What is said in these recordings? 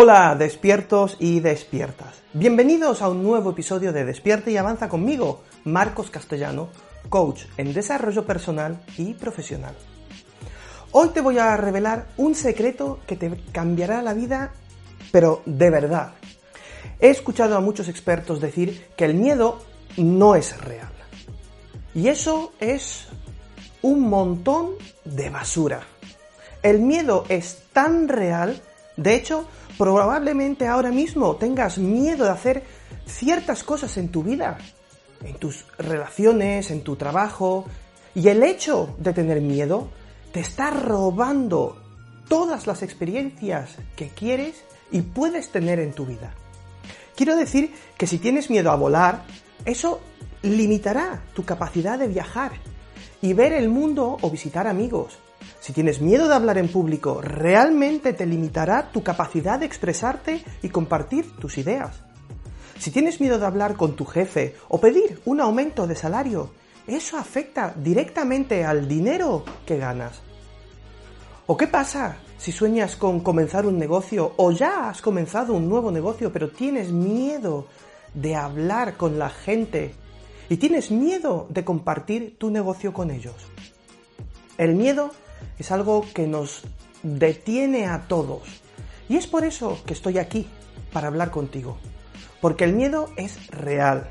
Hola, despiertos y despiertas. Bienvenidos a un nuevo episodio de Despierta y Avanza conmigo, Marcos Castellano, coach en desarrollo personal y profesional. Hoy te voy a revelar un secreto que te cambiará la vida, pero de verdad. He escuchado a muchos expertos decir que el miedo no es real. Y eso es un montón de basura. El miedo es tan real, de hecho, probablemente ahora mismo tengas miedo de hacer ciertas cosas en tu vida, en tus relaciones, en tu trabajo, y el hecho de tener miedo te está robando todas las experiencias que quieres y puedes tener en tu vida. Quiero decir que si tienes miedo a volar, eso limitará tu capacidad de viajar y ver el mundo o visitar amigos. Si tienes miedo de hablar en público, realmente te limitará tu capacidad de expresarte y compartir tus ideas. Si tienes miedo de hablar con tu jefe o pedir un aumento de salario, eso afecta directamente al dinero que ganas. ¿O qué pasa si sueñas con comenzar un negocio o ya has comenzado un nuevo negocio pero tienes miedo de hablar con la gente y tienes miedo de compartir tu negocio con ellos? El miedo es algo que nos detiene a todos. Y es por eso que estoy aquí, para hablar contigo. Porque el miedo es real.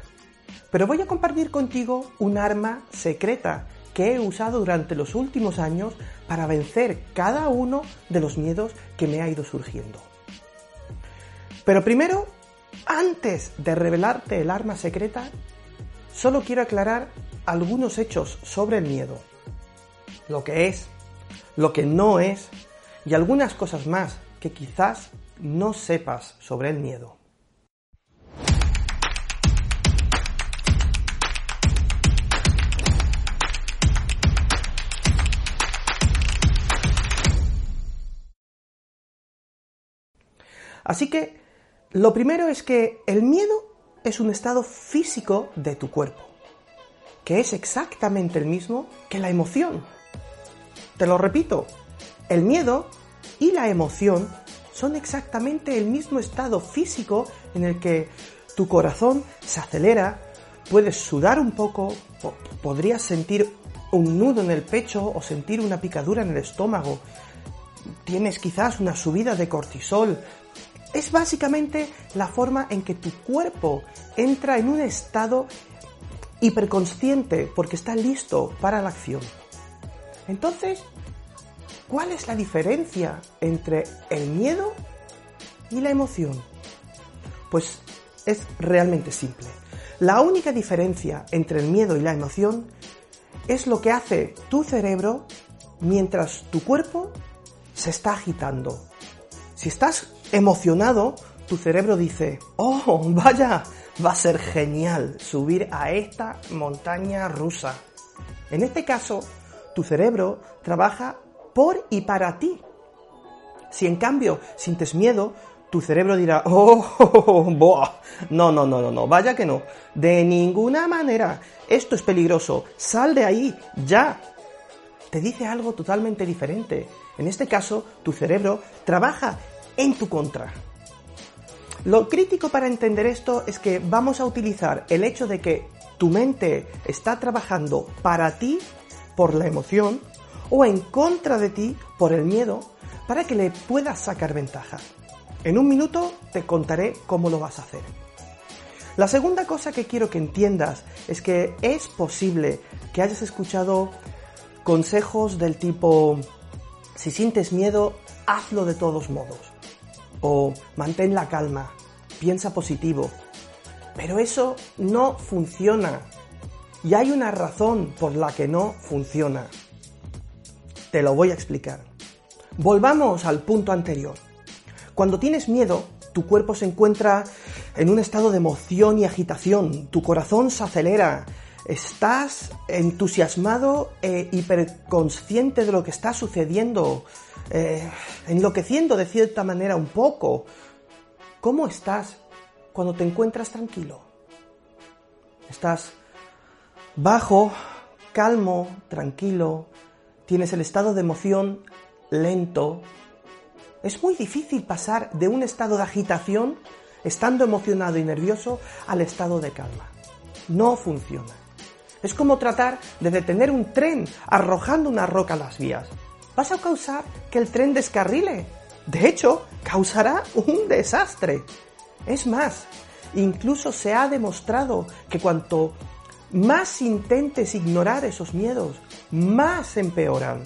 Pero voy a compartir contigo un arma secreta que he usado durante los últimos años para vencer cada uno de los miedos que me ha ido surgiendo. Pero primero, antes de revelarte el arma secreta, solo quiero aclarar algunos hechos sobre el miedo. Lo que es, lo que no es y algunas cosas más que quizás no sepas sobre el miedo. Así que lo primero es que el miedo es un estado físico de tu cuerpo, que es exactamente el mismo que la emoción. Te lo repito, el miedo y la emoción son exactamente el mismo estado físico en el que tu corazón se acelera, puedes sudar un poco, podrías sentir un nudo en el pecho o sentir una picadura en el estómago, tienes quizás una subida de cortisol. Es básicamente la forma en que tu cuerpo entra en un estado hiperconsciente porque está listo para la acción. Entonces, ¿cuál es la diferencia entre el miedo y la emoción? Pues es realmente simple. La única diferencia entre el miedo y la emoción es lo que hace tu cerebro mientras tu cuerpo se está agitando. Si estás emocionado, tu cerebro dice, oh, vaya, va a ser genial subir a esta montaña rusa. En este caso, tu cerebro trabaja por y para ti. Si en cambio sientes miedo, tu cerebro dirá, oh, no, no, no, no, no, vaya que no, de ninguna manera, esto es peligroso, sal de ahí, ya. Te dice algo totalmente diferente. En este caso, tu cerebro trabaja en tu contra. Lo crítico para entender esto es que vamos a utilizar el hecho de que tu mente está trabajando para ti por la emoción o en contra de ti por el miedo para que le puedas sacar ventaja. En un minuto te contaré cómo lo vas a hacer. La segunda cosa que quiero que entiendas es que es posible que hayas escuchado consejos del tipo, si sientes miedo, hazlo de todos modos. O mantén la calma, piensa positivo. Pero eso no funciona y hay una razón por la que no funciona. Te lo voy a explicar. Volvamos al punto anterior. Cuando tienes miedo, tu cuerpo se encuentra en un estado de emoción y agitación, tu corazón se acelera, estás entusiasmado e hiperconsciente de lo que está sucediendo, eh, enloqueciendo de cierta manera un poco. ¿Cómo estás cuando te encuentras tranquilo? Estás bajo, calmo, tranquilo, tienes el estado de emoción lento. Es muy difícil pasar de un estado de agitación, estando emocionado y nervioso, al estado de calma. No funciona. Es como tratar de detener un tren arrojando una roca a las vías. Vas a causar que el tren descarrile. De hecho, causará un desastre. Es más, incluso se ha demostrado que cuanto más intentes ignorar esos miedos, más empeoran.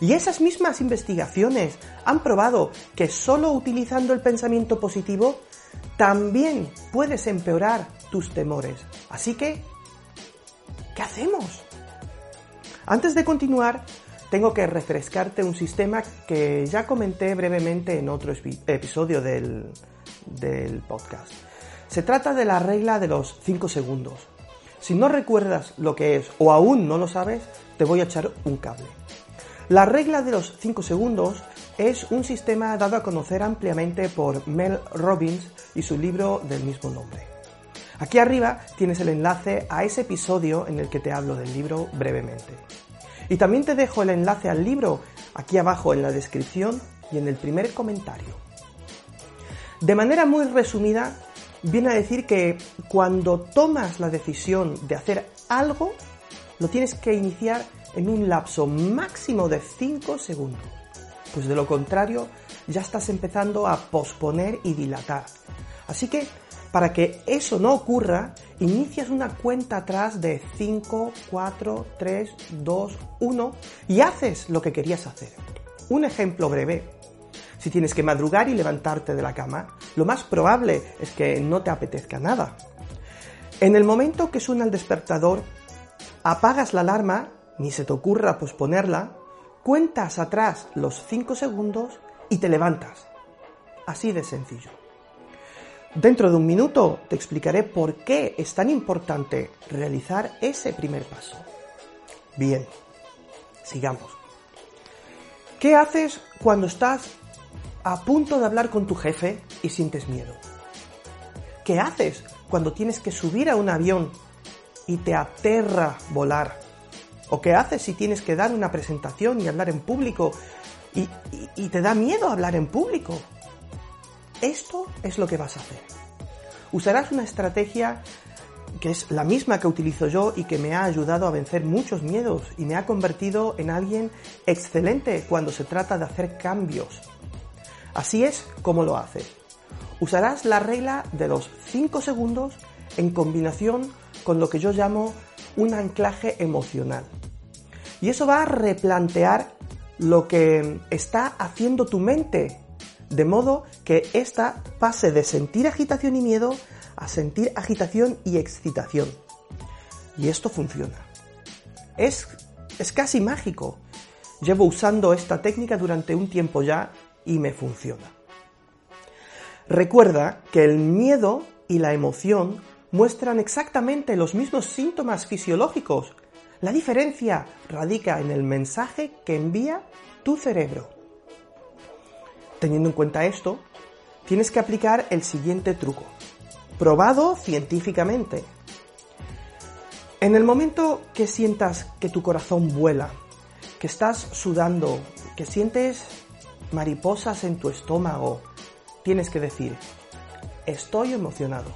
Y esas mismas investigaciones han probado que solo utilizando el pensamiento positivo también puedes empeorar tus temores. Así que, ¿qué hacemos? Antes de continuar, tengo que refrescarte un sistema que ya comenté brevemente en otro episodio del, podcast. Se trata de la regla de los 5 segundos. Si no recuerdas lo que es o aún no lo sabes, te voy a echar un cable. La regla de los 5 segundos es un sistema dado a conocer ampliamente por Mel Robbins y su libro del mismo nombre. Aquí arriba tienes el enlace a ese episodio en el que te hablo del libro brevemente. Y también te dejo el enlace al libro aquí abajo en la descripción y en el primer comentario. De manera muy resumida, viene a decir que cuando tomas la decisión de hacer algo, lo tienes que iniciar en un lapso máximo de 5 segundos. Pues de lo contrario, ya estás empezando a posponer y dilatar. Así que, para que eso no ocurra, inicias una cuenta atrás de 5, 4, 3, 2, 1 y haces lo que querías hacer. Un ejemplo breve si tienes que madrugar y levantarte de la cama, lo más probable es que no te apetezca nada. En el momento que suena el despertador, apagas la alarma, ni se te ocurra posponerla, cuentas atrás los 5 segundos y te levantas. Así de sencillo. Dentro de un minuto te explicaré por qué es tan importante realizar ese primer paso. Bien, sigamos. ¿Qué haces cuando estás a punto de hablar con tu jefe y sientes miedo? ¿Qué haces cuando tienes que subir a un avión y te aterra volar? ¿O qué haces si tienes que dar una presentación y hablar en público y, te da miedo hablar en público? Esto es lo que vas a hacer. Usarás una estrategia que es la misma que utilizo yo y que me ha ayudado a vencer muchos miedos y me ha convertido en alguien excelente cuando se trata de hacer cambios Así es como lo haces. Usarás la regla de los 5 segundos en combinación con lo que yo llamo un anclaje emocional. Y eso va a replantear lo que está haciendo tu mente, de modo que ésta pase de sentir agitación y miedo a sentir agitación y excitación. Y esto funciona. Es, es casi mágico. Llevo usando esta técnica durante un tiempo ya y me funciona. Recuerda que el miedo y la emoción muestran exactamente los mismos síntomas fisiológicos. La diferencia radica en el mensaje que envía tu cerebro. Teniendo en cuenta esto, tienes que aplicar el siguiente truco, probado científicamente. En el momento que sientas que tu corazón vuela, que estás sudando, que sientes mariposas en tu estómago, tienes que decir, estoy emocionado.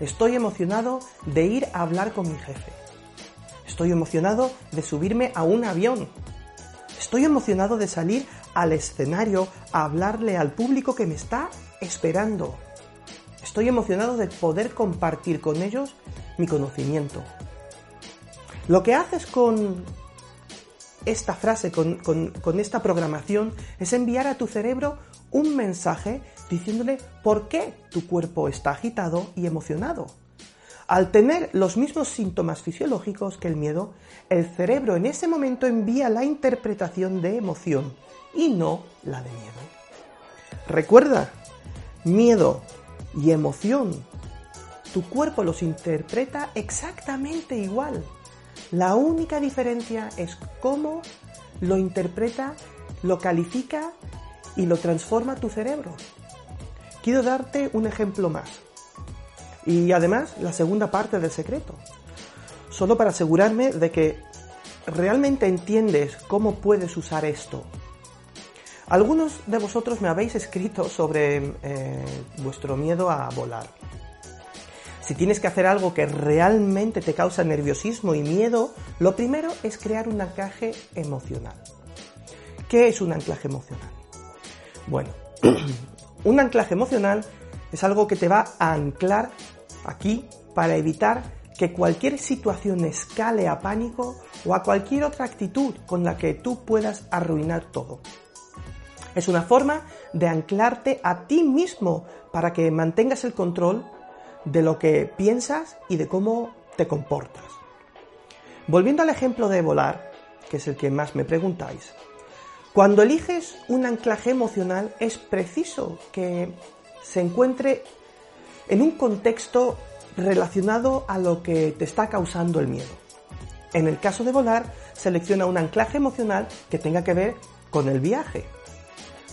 Estoy emocionado de ir a hablar con mi jefe. Estoy emocionado de subirme a un avión. Estoy emocionado de salir al escenario a hablarle al público que me está esperando. Estoy emocionado de poder compartir con ellos mi conocimiento. Lo que haces con esta frase, con, esta programación, es enviar a tu cerebro un mensaje diciéndole por qué tu cuerpo está agitado y emocionado. Al tener los mismos síntomas fisiológicos que el miedo, el cerebro en ese momento envía la interpretación de emoción y no la de miedo. Recuerda, miedo y emoción, tu cuerpo los interpreta exactamente igual. La única diferencia es cómo lo interpreta, lo califica y lo transforma tu cerebro. Quiero darte un ejemplo más. Y además la segunda parte del secreto. Solo para asegurarme de que realmente entiendes cómo puedes usar esto. Algunos de vosotros me habéis escrito sobre eh, vuestro miedo a volar. Si tienes que hacer algo que realmente te causa nerviosismo y miedo, lo primero es crear un anclaje emocional. ¿Qué es un anclaje emocional? Bueno, un anclaje emocional es algo que te va a anclar aquí para evitar que cualquier situación escale a pánico o a cualquier otra actitud con la que tú puedas arruinar todo. Es una forma de anclarte a ti mismo para que mantengas el control de lo que piensas y de cómo te comportas. Volviendo al ejemplo de volar, que es el que más me preguntáis, cuando eliges un anclaje emocional es preciso que se encuentre en un contexto relacionado a lo que te está causando el miedo. En el caso de volar, selecciona un anclaje emocional que tenga que ver con el viaje.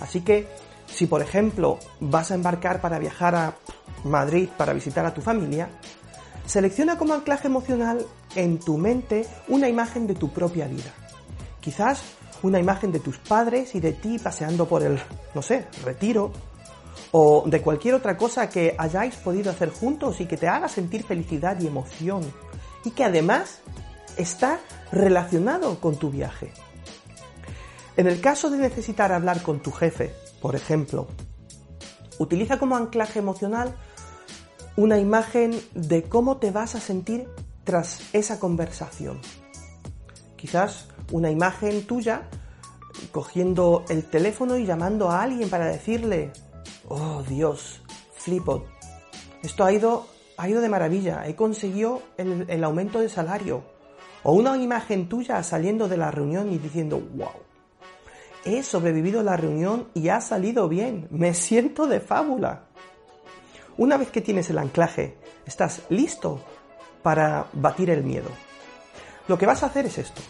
Así que, si por ejemplo vas a embarcar para viajar a Madrid para visitar a tu familia, selecciona como anclaje emocional en tu mente una imagen de tu propia vida. Quizás una imagen de tus padres y de ti paseando por el, no sé, retiro, o de cualquier otra cosa que hayáis podido hacer juntos y que te haga sentir felicidad y emoción, y que además está relacionado con tu viaje. En el caso de necesitar hablar con tu jefe, por ejemplo, utiliza como anclaje emocional una imagen de cómo te vas a sentir tras esa conversación. Quizás una imagen tuya cogiendo el teléfono y llamando a alguien para decirle, oh Dios, flipo, esto ha ido, ha ido de maravilla, he conseguido el, el aumento de salario. O una imagen tuya saliendo de la reunión y diciendo, wow, he sobrevivido a la reunión y ha salido bien, me siento de fábula. Una vez que tienes el anclaje, estás listo para batir el miedo. Lo que vas a hacer es esto.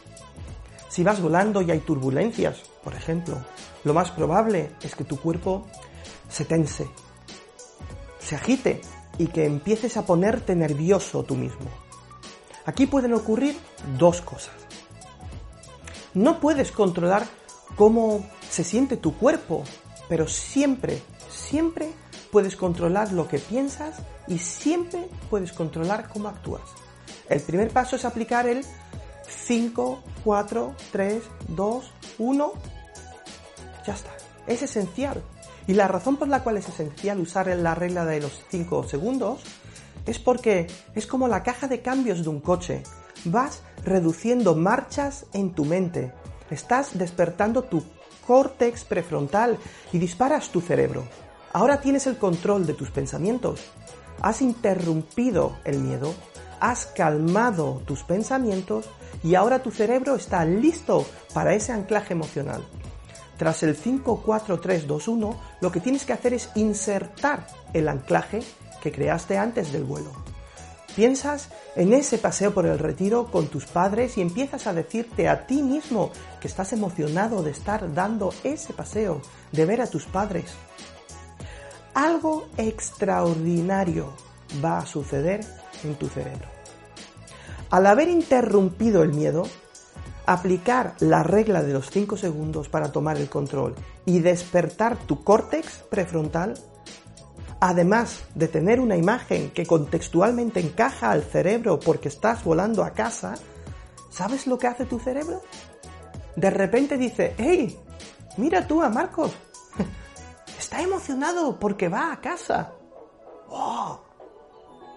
Si vas volando y hay turbulencias, por ejemplo, lo más probable es que tu cuerpo se tense, se agite y que empieces a ponerte nervioso tú mismo. Aquí pueden ocurrir dos cosas. No puedes controlar cómo se siente tu cuerpo, pero siempre, siempre puedes controlar lo que piensas y siempre puedes controlar cómo actúas. El primer paso es aplicar el 5, 4, 3, 2, 1. Ya está. Es esencial. Y la razón por la cual es esencial usar la regla de los 5 segundos es porque es como la caja de cambios de un coche. Vas reduciendo marchas en tu mente. Estás despertando tu córtex prefrontal y disparas tu cerebro. Ahora tienes el control de tus pensamientos. Has interrumpido el miedo, has calmado tus pensamientos y ahora tu cerebro está listo para ese anclaje emocional. Tras el 5, 4, 3, 2, 1, lo que tienes que hacer es insertar el anclaje que creaste antes del vuelo. Piensas en ese paseo por el retiro con tus padres y empiezas a decirte a ti mismo que estás emocionado de estar dando ese paseo, de ver a tus padres. Algo extraordinario va a suceder en tu cerebro. Al haber interrumpido el miedo, aplicar la regla de los 5 segundos para tomar el control y despertar tu córtex prefrontal, además de tener una imagen que contextualmente encaja al cerebro porque estás volando a casa, ¿sabes lo que hace tu cerebro? De repente dice, hey, mira tú a Marcos, está emocionado porque va a casa. ¡Oh!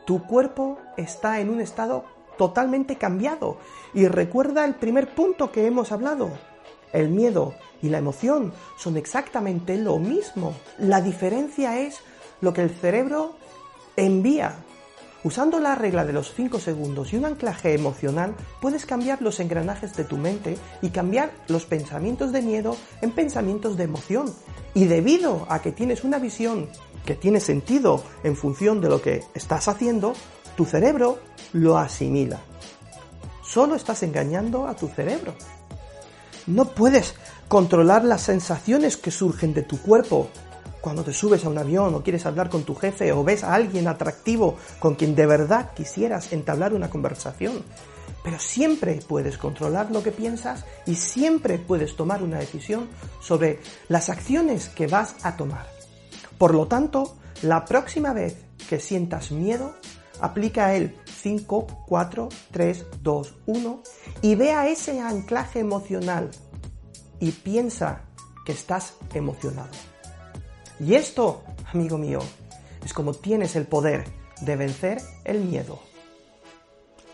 Tu cuerpo está en un estado totalmente cambiado. Y recuerda el primer punto que hemos hablado. El miedo y la emoción son exactamente lo mismo. La diferencia es lo que el cerebro envía Usando la regla de los 5 segundos y un anclaje emocional, puedes cambiar los engranajes de tu mente y cambiar los pensamientos de miedo en pensamientos de emoción. Y debido a que tienes una visión que tiene sentido en función de lo que estás haciendo, tu cerebro lo asimila. Solo estás engañando a tu cerebro. No puedes controlar las sensaciones que surgen de tu cuerpo cuando te subes a un avión o quieres hablar con tu jefe o ves a alguien atractivo con quien de verdad quisieras entablar una conversación. Pero siempre puedes controlar lo que piensas y siempre puedes tomar una decisión sobre las acciones que vas a tomar. Por lo tanto, la próxima vez que sientas miedo, aplica el 5, 4, 3, 2, 1 y vea ese anclaje emocional y piensa que estás emocionado. Y esto, amigo mío, es como tienes el poder de vencer el miedo.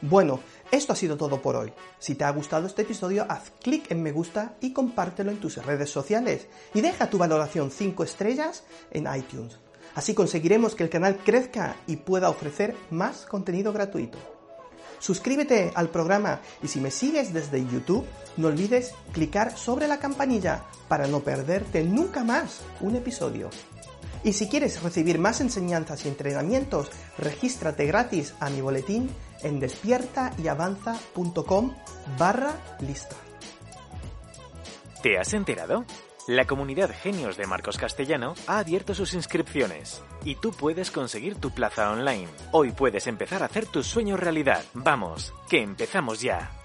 Bueno, esto ha sido todo por hoy. Si te ha gustado este episodio, haz clic en me gusta y compártelo en tus redes sociales. Y deja tu valoración 5 estrellas en iTunes. Así conseguiremos que el canal crezca y pueda ofrecer más contenido gratuito. Suscríbete al programa y si me sigues desde YouTube, no olvides clicar sobre la campanilla para no perderte nunca más un episodio. Y si quieres recibir más enseñanzas y entrenamientos, regístrate gratis a mi boletín en despiertaavanza.com barra lista. ¿Te has enterado? La comunidad Genios de Marcos Castellano ha abierto sus inscripciones y tú puedes conseguir tu plaza online. Hoy puedes empezar a hacer tus sueños realidad. Vamos, que empezamos ya.